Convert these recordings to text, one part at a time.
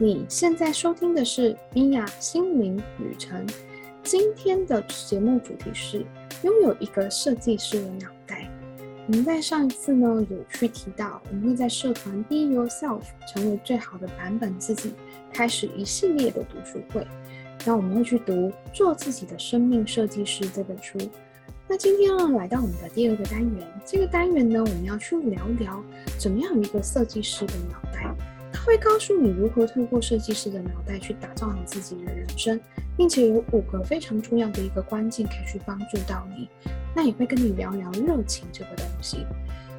你现在收听的是米娅心灵旅程。今天的节目主题是拥有一个设计师的脑袋。我们在上一次呢有去提到，我们会在社团 Be Yourself 成为最好的版本自己，开始一系列的读书会。那我们会去读《做自己的生命设计师》这本书。那今天呢，来到我们的第二个单元，这个单元呢，我们要去聊聊怎么样一个设计师的脑袋。它会告诉你如何透过设计师的脑袋去打造你自己的人生，并且有五个非常重要的一个关键可以去帮助到你。那也会跟你聊聊热情这个东西。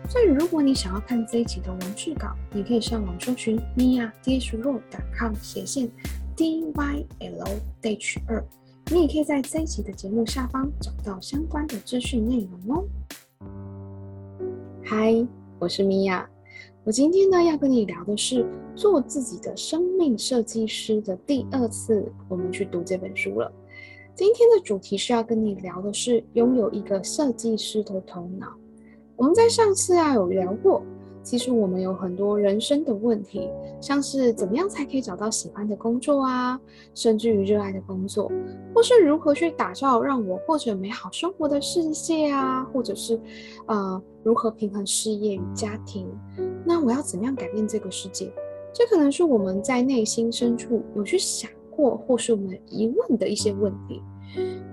所以如果你想要看这一集的文字稿，你可以上网搜寻 mia d h r o d c o m 斜线 d y l d h 二，你也可以在这一集的节目下方找到相关的资讯内容哦。嗨，我是米娅。我今天呢要跟你聊的是做自己的生命设计师的第二次，我们去读这本书了。今天的主题是要跟你聊的是拥有一个设计师的头脑。我们在上次啊有聊过。其实我们有很多人生的问题，像是怎么样才可以找到喜欢的工作啊，甚至于热爱的工作，或是如何去打造让我过着美好生活的世界啊，或者是呃如何平衡事业与家庭。那我要怎么样改变这个世界？这可能是我们在内心深处有去想过，或是我们疑问的一些问题。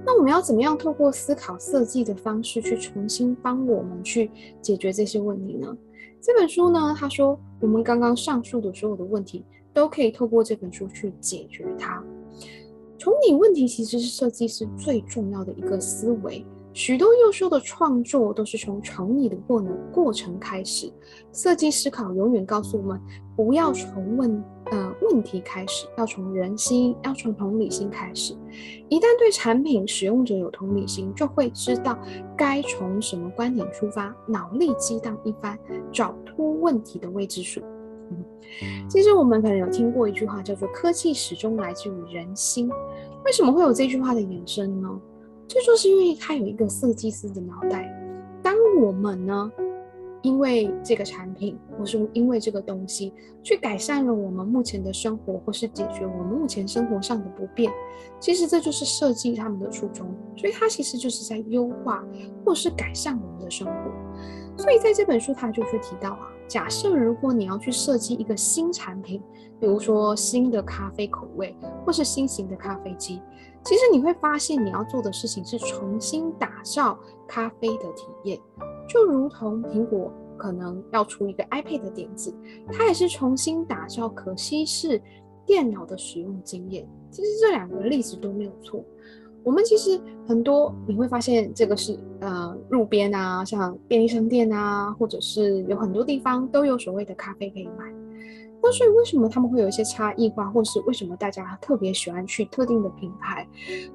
那我们要怎么样透过思考设计的方式去重新帮我们去解决这些问题呢？这本书呢，他说我们刚刚上述的所有的问题都可以透过这本书去解决它。从你问题其实是设计师最重要的一个思维。许多优秀的创作都是从从你的过程过程开始。设计思考永远告诉我们，不要从问呃问题开始，要从人心，要从同理心开始。一旦对产品使用者有同理心，就会知道该从什么观点出发，脑力激荡一番，找出问题的未知数。其实我们可能有听过一句话，叫做“科技始终来自于人心”。为什么会有这句话的衍生呢？这就是因为它有一个设计师的脑袋。当我们呢，因为这个产品，或是因为这个东西，去改善了我们目前的生活，或是解决我们目前生活上的不便，其实这就是设计他们的初衷。所以它其实就是在优化，或是改善我们的生活。所以在这本书，他就去提到啊，假设如果你要去设计一个新产品，比如说新的咖啡口味，或是新型的咖啡机。其实你会发现，你要做的事情是重新打造咖啡的体验，就如同苹果可能要出一个 iPad 的点子，它也是重新打造可稀释电脑的使用经验。其实这两个例子都没有错。我们其实很多你会发现，这个是呃路边啊，像便利商店啊，或者是有很多地方都有所谓的咖啡可以买。那所以为什么他们会有一些差异化，或是为什么大家特别喜欢去特定的品牌，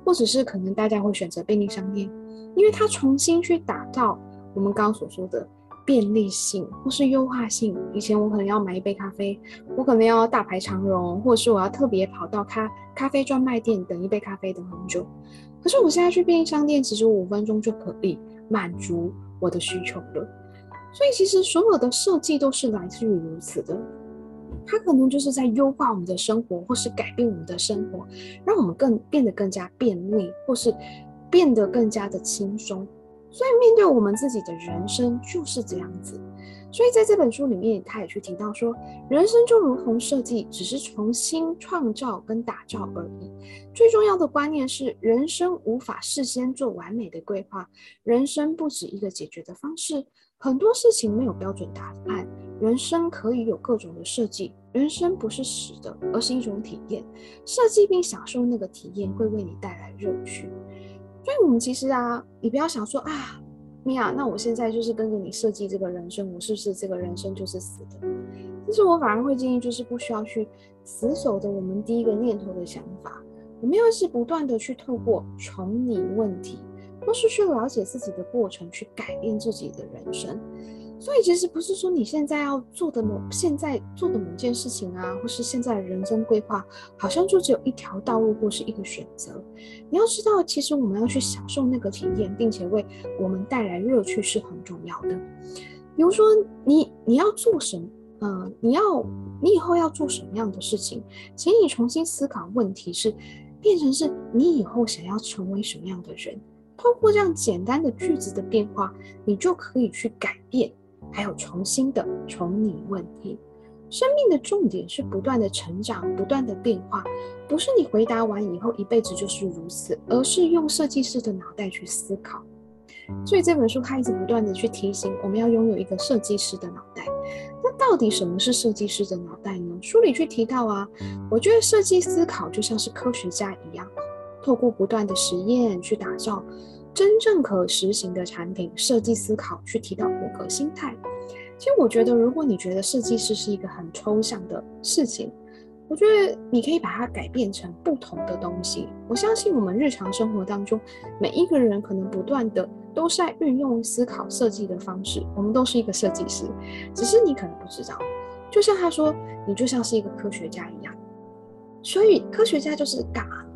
或者是可能大家会选择便利商店，因为它重新去打造我们刚刚所说的便利性或是优化性。以前我可能要买一杯咖啡，我可能要大排长龙，或者是我要特别跑到咖咖啡专卖店等一杯咖啡等很久。可是我现在去便利商店，其实五分钟就可以满足我的需求了。所以其实所有的设计都是来自于如此的。它可能就是在优化我们的生活，或是改变我们的生活，让我们更变得更加便利，或是变得更加的轻松。所以面对我们自己的人生就是这样子。所以在这本书里面，他也去提到说，人生就如同设计，只是重新创造跟打造而已。最重要的观念是，人生无法事先做完美的规划，人生不止一个解决的方式，很多事情没有标准答案。人生可以有各种的设计，人生不是死的，而是一种体验。设计并享受那个体验，会为你带来乐趣。所以，我们其实啊，你不要想说啊，米娅，那我现在就是跟着你设计这个人生，我是不是这个人生就是死的？其实我反而会建议，就是不需要去死守着我们第一个念头的想法，我们要是不断的去透过重拟问题，或是去了解自己的过程，去改变自己的人生。所以其实不是说你现在要做的某现在做的某件事情啊，或是现在的人生规划，好像就只有一条道路或是一个选择。你要知道，其实我们要去享受那个体验，并且为我们带来乐趣是很重要的。比如说，你你要做什么，嗯，你要你以后要做什么样的事情，请你重新思考问题是，变成是你以后想要成为什么样的人。通过这样简单的句子的变化，你就可以去改变，还有重新的重拟问题。生命的重点是不断的成长，不断的变化，不是你回答完以后一辈子就是如此，而是用设计师的脑袋去思考。所以这本书它一直不断的去提醒我们要拥有一个设计师的脑袋。那到底什么是设计师的脑袋呢？书里去提到啊，我觉得设计思考就像是科学家一样，透过不断的实验去打造真正可实行的产品。设计思考去提到五个心态。其实我觉得，如果你觉得设计师是一个很抽象的事情，我觉得你可以把它改变成不同的东西。我相信我们日常生活当中，每一个人可能不断的都是在运用思考设计的方式。我们都是一个设计师，只是你可能不知道。就像他说，你就像是一个科学家一样。所以科学家就是干嘛呢？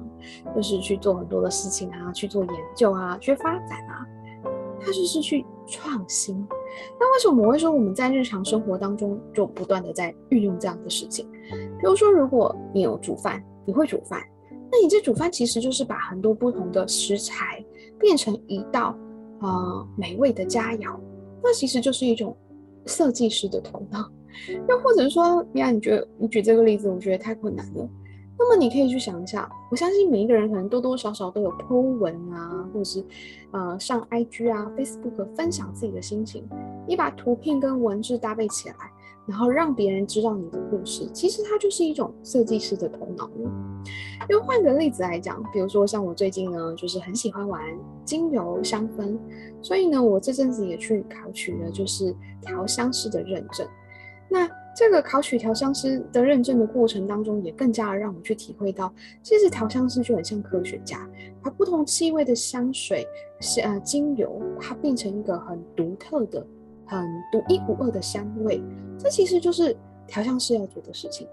就是去做很多的事情啊，去做研究啊，去发展啊。他就是去创新。那为什么我会说我们在日常生活当中就不断的在运用这样的事情？比如说，如果你有煮饭，你会煮饭，那你这煮饭其实就是把很多不同的食材变成一道呃美味的佳肴，那其实就是一种设计师的头脑。又或者说，呀，你觉得你举这个例子，我觉得太困难了。那么你可以去想一下，我相信每一个人可能多多少少都有 po 文啊，或者是呃上 IG 啊、Facebook 分享自己的心情。你把图片跟文字搭配起来，然后让别人知道你的故事，其实它就是一种设计师的头脑了。又换个例子来讲，比如说像我最近呢，就是很喜欢玩精油香氛，所以呢，我这阵子也去考取了就是调香师的认证。那这个考取调香师的认证的过程当中，也更加的让我去体会到，其实调香师就很像科学家，把不同气味的香水、是呃精油，它变成一个很独特的、很独一无二的香味，这其实就是调香师要做的事情。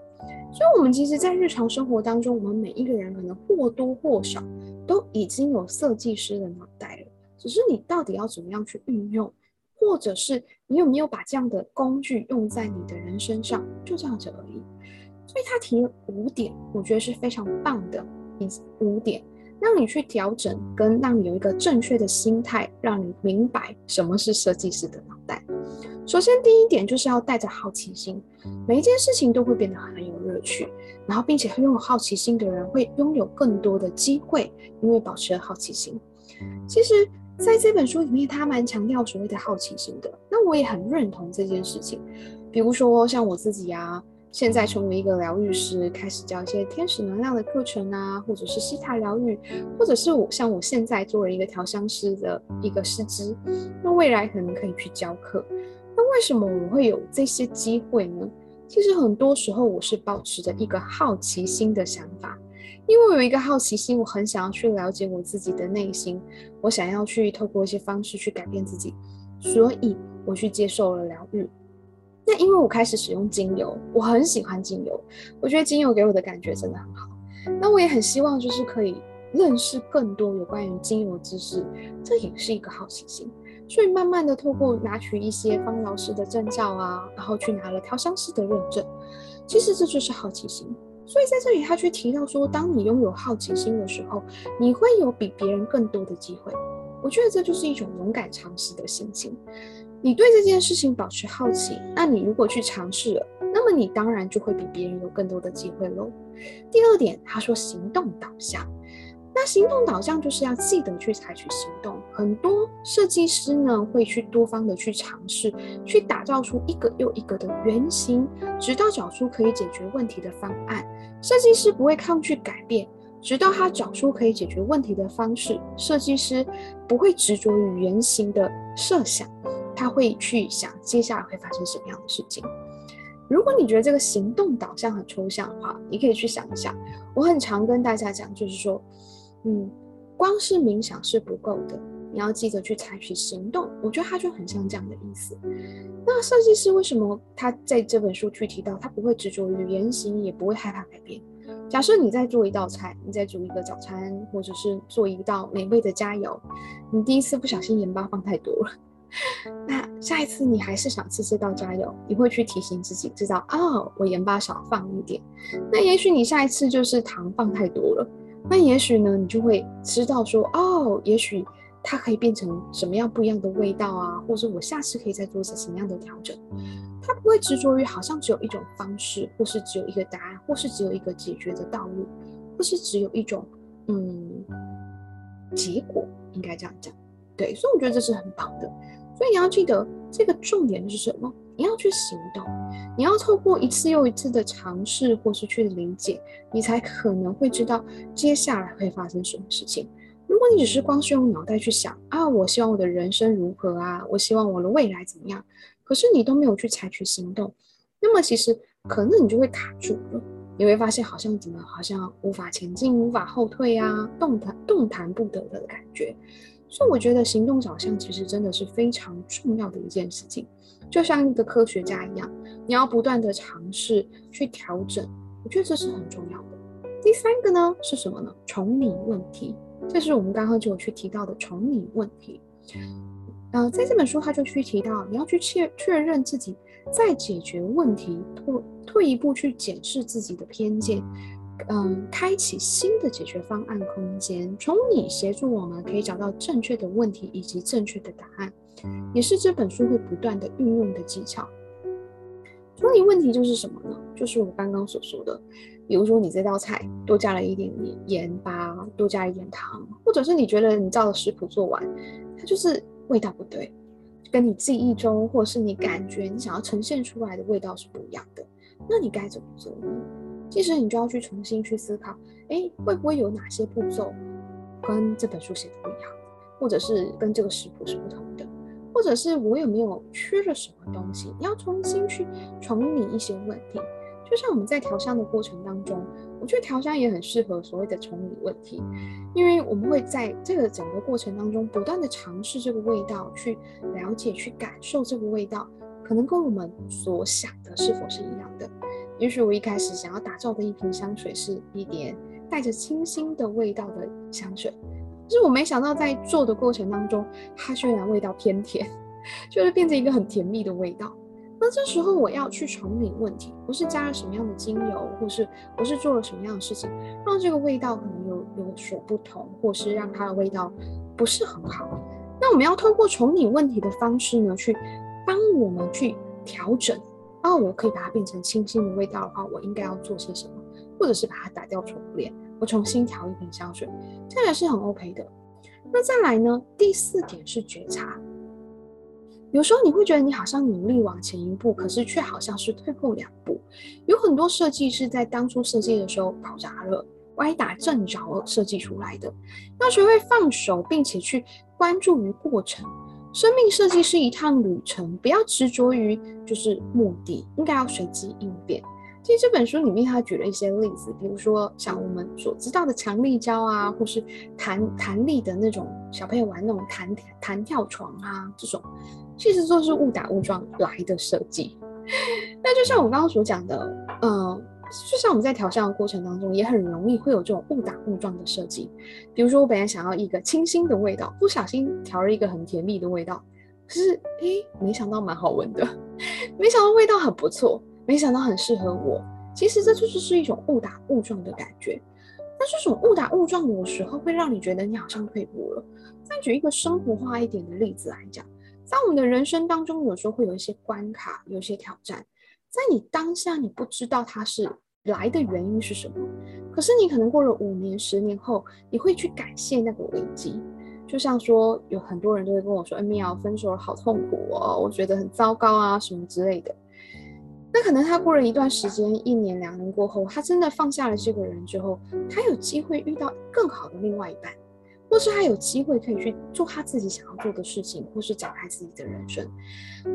所以，我们其实，在日常生活当中，我们每一个人可能或多或少都已经有设计师的脑袋了，只是你到底要怎么样去运用？或者是你有没有把这样的工具用在你的人身上，就这样子而已。所以他提了五点，我觉得是非常棒的，五点让你去调整，跟让你有一个正确的心态，让你明白什么是设计师的脑袋。首先，第一点就是要带着好奇心，每一件事情都会变得很有乐趣，然后并且拥有好奇心的人会拥有更多的机会，因为保持了好奇心。其实。在这本书里面，他蛮强调所谓的好奇心的。那我也很认同这件事情。比如说，像我自己啊，现在成为一个疗愈师，开始教一些天使能量的课程啊，或者是西塔疗愈，或者是我像我现在作为一个调香师的一个师资，那未来可能可以去教课。那为什么我会有这些机会呢？其实很多时候我是保持着一个好奇心的想法。因为我有一个好奇心，我很想要去了解我自己的内心，我想要去透过一些方式去改变自己，所以我去接受了疗愈。那因为我开始使用精油，我很喜欢精油，我觉得精油给我的感觉真的很好。那我也很希望就是可以认识更多有关于精油知识，这也是一个好奇心。所以慢慢的透过拿取一些芳疗师的证照啊，然后去拿了调香师的认证，其实这就是好奇心。所以在这里，他却提到说，当你拥有好奇心的时候，你会有比别人更多的机会。我觉得这就是一种勇敢尝试的心情。你对这件事情保持好奇，那你如果去尝试了，那么你当然就会比别人有更多的机会喽。第二点，他说行动导向。那行动导向就是要记得去采取行动。很多设计师呢会去多方的去尝试，去打造出一个又一个的原型，直到找出可以解决问题的方案。设计师不会抗拒改变，直到他找出可以解决问题的方式。设计师不会执着于原型的设想，他会去想接下来会发生什么样的事情。如果你觉得这个行动导向很抽象的话，你可以去想一下。我很常跟大家讲，就是说。嗯，光是冥想是不够的，你要记得去采取行动。我觉得他就很像这样的意思。那设计师为什么他在这本书去提到，他不会执着于言行，也不会害怕改变？假设你在做一道菜，你在煮一个早餐，或者是做一道美味的佳肴，你第一次不小心盐巴放太多了，那下一次你还是想吃这道加油，你会去提醒自己，知道哦，我盐巴少放一点。那也许你下一次就是糖放太多了，那也许呢，你就会知道说，哦，也许它可以变成什么样不一样的味道啊，或者我下次可以再做些什么样的调整。他不会执着于好像只有一种方式，或是只有一个答案，或是只有一个解决的道路，或是只有一种嗯结果，应该这样讲。对，所以我觉得这是很棒的。所以你要记得这个重点是什么？你要去行动，你要透过一次又一次的尝试，或是去理解，你才可能会知道接下来会发生什么事情。如果你只是光是用脑袋去想啊，我希望我的人生如何啊，我希望我的未来怎么样，可是你都没有去采取行动，那么其实可能你就会卡住了，你会发现好像怎么好像无法前进、无法后退啊，动弹动弹不得的感觉。所以我觉得行动导向其实真的是非常重要的一件事情，就像一个科学家一样，你要不断的尝试去调整，我觉得这是很重要的。第三个呢是什么呢？重拟问题，这是我们刚刚就有去提到的重拟问题。呃，在这本书他就去提到，你要去确确认自己在解决问题，退退一步去检视自己的偏见。嗯，开启新的解决方案空间，从你协助我们可以找到正确的问题以及正确的答案，也是这本书会不断的运用的技巧。从你问题就是什么呢？就是我刚刚所说的，比如说你这道菜多加了一点点盐巴，多加一点糖，或者是你觉得你照着食谱做完，它就是味道不对，跟你记忆中或是你感觉你想要呈现出来的味道是不一样的，那你该怎么做呢？其实你就要去重新去思考，哎，会不会有哪些步骤跟这本书写的不一样，或者是跟这个食谱是不同的，或者是我有没有缺了什么东西？你要重新去重理一些问题。就像我们在调香的过程当中，我觉得调香也很适合所谓的重理问题，因为我们会在这个整个过程当中不断的尝试这个味道，去了解、去感受这个味道，可能跟我们所想的是否是一样的。也许我一开始想要打造的一瓶香水是一点带着清新的味道的香水，可是我没想到在做的过程当中，它居然味道偏甜，就是变成一个很甜蜜的味道。那这时候我要去重拟问题，我是加了什么样的精油，或是我是做了什么样的事情，让这个味道可能有有所不同，或是让它的味道不是很好。那我们要通过重拟问题的方式呢，去帮我们去调整。哦，我可以把它变成清新的味道的话，我应该要做些什么？或者是把它打掉重练，我重新调一瓶香水，这也是很 OK 的。那再来呢？第四点是觉察。有时候你会觉得你好像努力往前一步，可是却好像是退后两步。有很多设计是在当初设计的时候搞砸了，歪打正着设计出来的。要学会放手，并且去关注于过程。生命设计是一趟旅程，不要执着于就是目的，应该要随机应变。其实这本书里面他举了一些例子，比如说像我们所知道的强力胶啊，或是弹弹力的那种小朋友玩那种弹弹跳床啊，这种其实都是误打误撞来的设计。那就像我刚刚所讲的，嗯。就像我们在调香的过程当中，也很容易会有这种误打误撞的设计。比如说，我本来想要一个清新的味道，不小心调了一个很甜蜜的味道，可是诶，没想到蛮好闻的，没想到味道很不错，没想到很适合我。其实这就是是一种误打误撞的感觉。那这种误打误撞有时候会让你觉得你好像退步了。再举一个生活化一点的例子来讲，在我们的人生当中，有时候会有一些关卡，有一些挑战。在你当下，你不知道它是来的原因是什么，可是你可能过了五年、十年后，你会去感谢那个危机。就像说，有很多人都会跟我说：“哎，米娅，分手了，好痛苦哦，我觉得很糟糕啊，什么之类的。”那可能他过了一段时间，一年、两年过后，他真的放下了这个人之后，他有机会遇到更好的另外一半。或是他有机会可以去做他自己想要做的事情，或是展开自己的人生，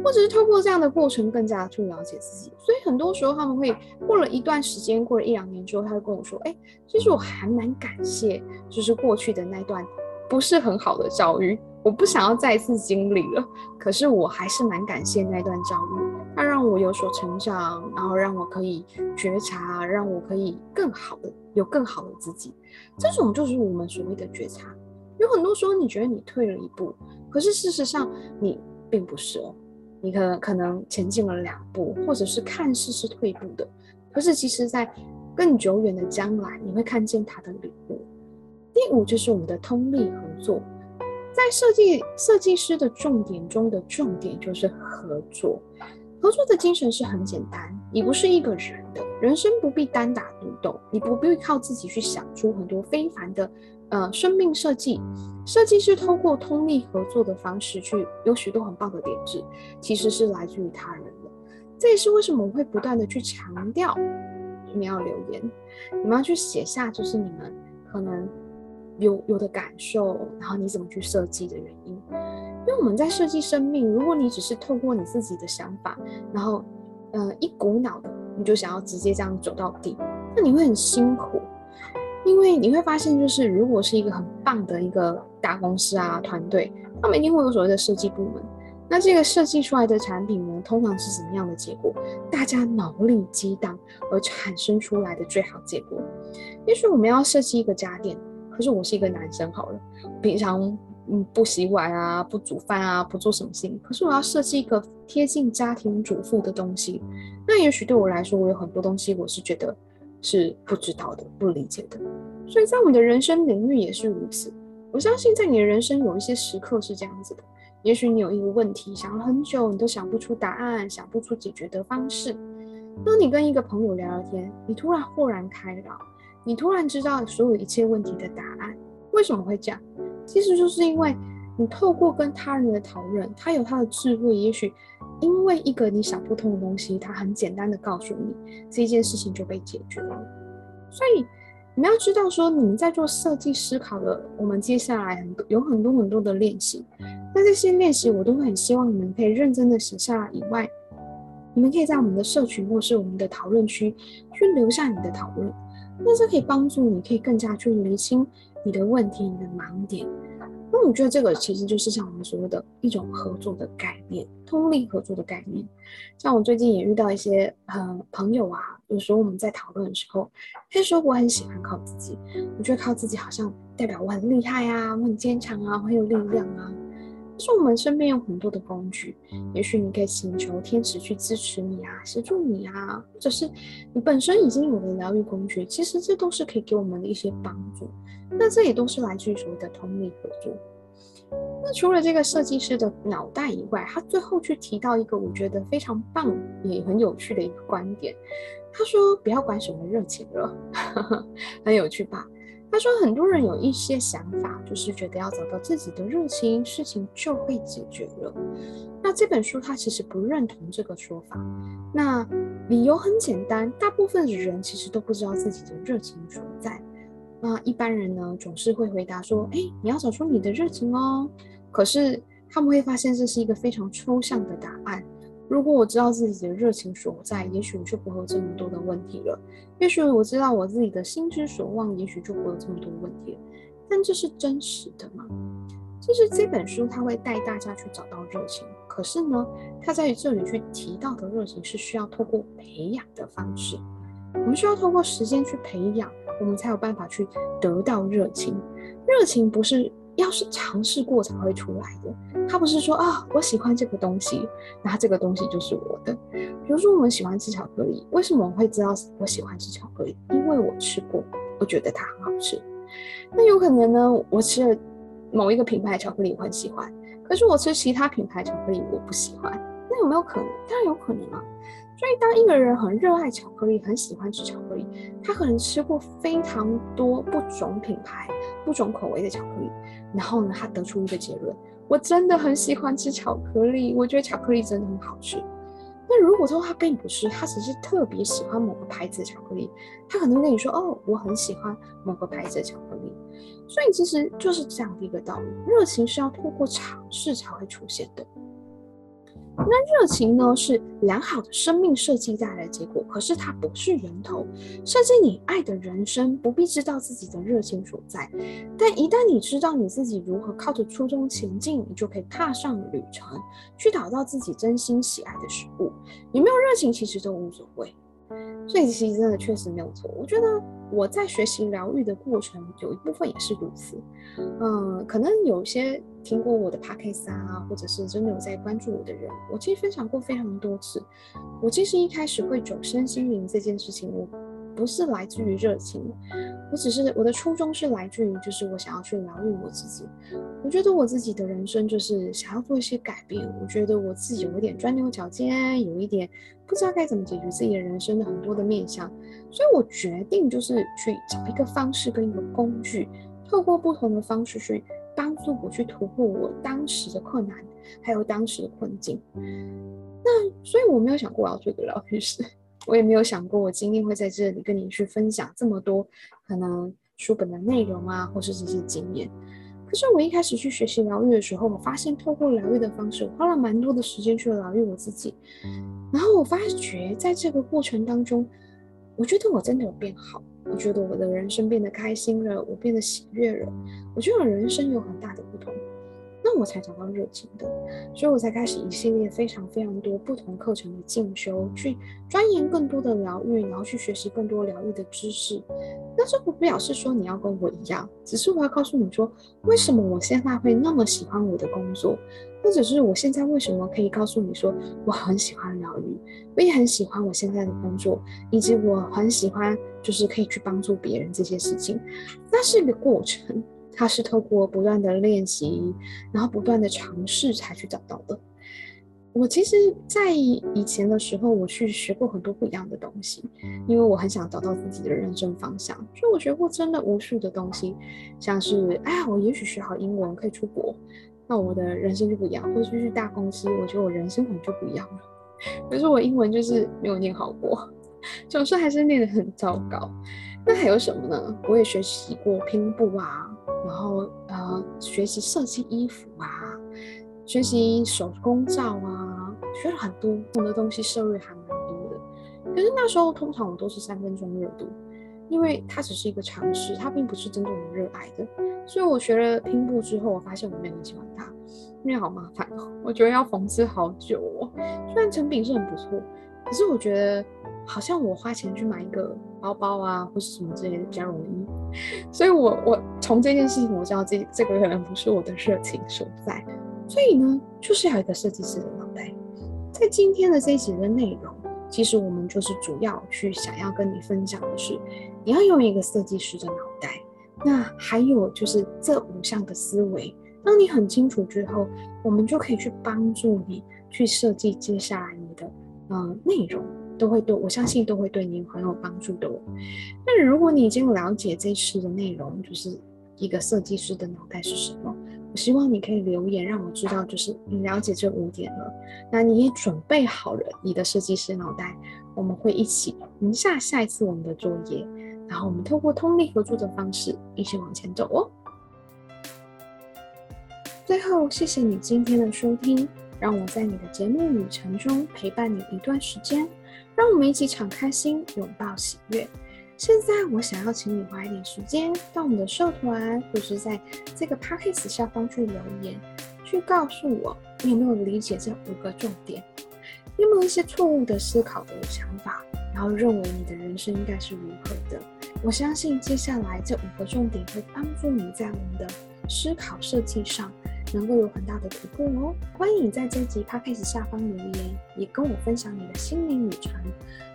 或者是通过这样的过程更加去了解自己。所以很多时候他们会过了一段时间，过了一两年之后，他会跟我说：“哎，其实我还蛮感谢，就是过去的那段不是很好的教育，我不想要再次经历了。可是我还是蛮感谢那段教育，它让我有所成长，然后让我可以觉察，让我可以更好的有更好的自己。这种就是我们所谓的觉察。”有很多时候，你觉得你退了一步，可是事实上，你并不是哦。你可能可能前进了两步，或者是看似是退步的，可是其实在更久远的将来，你会看见它的礼物。第五就是我们的通力合作，在设计设计师的重点中的重点就是合作。合作的精神是很简单，你不是一个人的人生不必单打独斗，你不必靠自己去想出很多非凡的呃生命设计。设计师通过通力合作的方式去有许多很棒的点子，其实是来自于他人的。这也是为什么我会不断的去强调，你们要留言，你们要去写下，就是你们可能有有的感受，然后你怎么去设计的原因。因为我们在设计生命，如果你只是透过你自己的想法，然后，呃，一股脑的你就想要直接这样走到底，那你会很辛苦。因为你会发现，就是如果是一个很棒的一个大公司啊团队，他们一定会有所谓的设计部门。那这个设计出来的产品呢，通常是什么样的结果？大家脑力激荡而产生出来的最好结果。也许我们要设计一个家电，可是我是一个男生，好了，平常。嗯，不洗碗啊，不煮饭啊，不做什么事情。可是我要设计一个贴近家庭主妇的东西，那也许对我来说，我有很多东西我是觉得是不知道的、不理解的。所以在我们的人生领域也是如此。我相信在你的人生有一些时刻是这样子的，也许你有一个问题想了很久，你都想不出答案，想不出解决的方式。当你跟一个朋友聊聊天，你突然豁然开朗，你突然知道所有一切问题的答案。为什么会这样？其实就是因为你透过跟他人的讨论，他有他的智慧，也许因为一个你想不通的东西，他很简单的告诉你，这件事情就被解决了。所以你们要知道，说你们在做设计思考的，我们接下来很多有很多很多的练习，那这些练习我都会很希望你们可以认真的写下来。以外，你们可以在我们的社群或是我们的讨论区去留下你的讨论，那这可以帮助你可以更加去厘清。你的问题，你的盲点，我觉得这个其实就是像我们所谓的一种合作的概念，通力合作的概念。像我最近也遇到一些呃朋友啊，有时候我们在讨论的时候，他说我很喜欢靠自己，我觉得靠自己好像代表我很厉害啊，我很坚强啊，我很有力量啊。是我们身边有很多的工具，也许你可以请求天使去支持你啊，协助你啊，或者是你本身已经有了疗愈工具，其实这都是可以给我们的一些帮助。那这也都是来自于所谓的通力合作。那除了这个设计师的脑袋以外，他最后去提到一个我觉得非常棒也很有趣的一个观点，他说不要管什么热情了，很有趣吧？他说很多人有一些想法，就是觉得要找到自己的热情，事情就会解决了。那这本书他其实不认同这个说法。那理由很简单，大部分的人其实都不知道自己的热情所在。那一般人呢，总是会回答说：“哎，你要找出你的热情哦。”可是他们会发现这是一个非常抽象的答案。如果我知道自己的热情所在，也许我就不会有这么多的问题了。也许我知道我自己的心之所望，也许就不会有这么多问题了。但这是真实的吗？就是这本书，它会带大家去找到热情。可是呢，它在这里去提到的热情是需要透过培养的方式。我们需要透过时间去培养。我们才有办法去得到热情。热情不是要是尝试过才会出来的，它不是说啊，我喜欢这个东西，那这个东西就是我的。比如说，我们喜欢吃巧克力，为什么我会知道我喜欢吃巧克力？因为我吃过，我觉得它很好吃。那有可能呢，我吃了某一个品牌巧克力我很喜欢，可是我吃其他品牌巧克力我不喜欢，那有没有可能？当然有可能啊。所以，当一个人很热爱巧克力，很喜欢吃巧克力，他可能吃过非常多不同品牌、不同口味的巧克力，然后呢，他得出一个结论：我真的很喜欢吃巧克力，我觉得巧克力真的很好吃。那如果说他并不是，他只是特别喜欢某个牌子的巧克力，他可能跟你说：“哦，我很喜欢某个牌子的巧克力。”所以，其实就是这样的一个道理：热情是要透过尝试才会出现的。那热情呢，是良好的生命设计带来的结果，可是它不是源头。设计你爱的人生，不必知道自己的热情所在，但一旦你知道你自己如何靠着初衷前进，你就可以踏上旅程，去找到自己真心喜爱的事物。有没有热情其实都无所谓。所以其实真的确实没有错。我觉得我在学习疗愈的过程，有一部分也是如此。嗯，可能有些听过我的 podcast 啊，或者是真的有在关注我的人，我其实分享过非常多次。我其实一开始会走身心灵这件事情，我。不是来自于热情，我只是我的初衷是来自于，就是我想要去疗愈我自己。我觉得我自己的人生就是想要做一些改变。我觉得我自己有一点钻牛角尖，有一点不知道该怎么解决自己的人生的很多的面向，所以我决定就是去找一个方式跟一个工具，透过不同的方式去帮助我去突破我当时的困难，还有当时的困境。那所以我没有想过我要做一个疗愈师。我也没有想过，我今天会在这里跟你去分享这么多可能书本的内容啊，或是这些经验。可是我一开始去学习疗愈的时候，我发现透过疗愈的方式，我花了蛮多的时间去疗愈我自己。然后我发觉在这个过程当中，我觉得我真的有变好，我觉得我的人生变得开心了，我变得喜悦了，我觉得我人生有很大的不同。那我才找到热情的，所以我才开始一系列非常非常多不同课程的进修，去钻研更多的疗愈，然后去学习更多疗愈的知识。那这不表示说你要跟我一样，只是我要告诉你说，为什么我现在会那么喜欢我的工作，或者是我现在为什么可以告诉你说我很喜欢疗愈，我也很喜欢我现在的工作，以及我很喜欢就是可以去帮助别人这些事情，那是一个过程。它是透过不断的练习，然后不断的尝试才去找到的。我其实，在以前的时候，我去学过很多不一样的东西，因为我很想找到自己的人生方向，所以我学过真的无数的东西，像是，哎呀，我也许学好英文可以出国，那我的人生就不一样；或者去大公司，我觉得我人生可能就不一样了。可是我英文就是没有念好过，总是还是念得很糟糕。那还有什么呢？我也学习过拼布啊。然后呃，学习设计衣服啊，学习手工皂啊，学了很多不同的东西，涉猎还蛮多的。可是那时候通常我都是三分钟热度，因为它只是一个尝试，它并不是真正的热爱的。所以我学了拼布之后，我发现我没有很喜欢它，因为好麻烦哦，我觉得要缝制好久哦。虽然成品是很不错，可是我觉得。好像我花钱去买一个包包啊，或是什么之类的比较容易，所以我我从这件事情我知道这这个可能不是我的热情所在，所以呢，就是要一个设计师的脑袋。在今天的这一集的内容，其实我们就是主要去想要跟你分享的是，你要用一个设计师的脑袋。那还有就是这五项的思维，当你很清楚之后，我们就可以去帮助你去设计接下来你的呃内容。都会对我相信都会对你很有帮助的哦。那如果你已经了解这次的内容，就是一个设计师的脑袋是什么，我希望你可以留言让我知道，就是你了解这五点了。那你也准备好了你的设计师脑袋，我们会一起赢下下一次我们的作业，然后我们透过通力合作的方式一起往前走哦。最后，谢谢你今天的收听，让我在你的节目旅程中陪伴你一段时间。让我们一起敞开心，拥抱喜悦。现在，我想要请你花一点时间到我们的社团，或是在这个 p a c k a g e 下方去留言，去告诉我你有没有理解这五个重点，有没有一些错误的思考的想法，然后认为你的人生应该是如何的。我相信接下来这五个重点会帮助你在我们的思考设计上。能够有很大的突破哦！欢迎你在这集 p a c k a g e 下方留言，也跟我分享你的心灵旅程。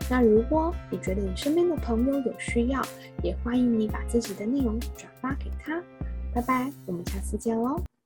那如果你觉得你身边的朋友有需要，也欢迎你把自己的内容转发给他。拜拜，我们下次见喽！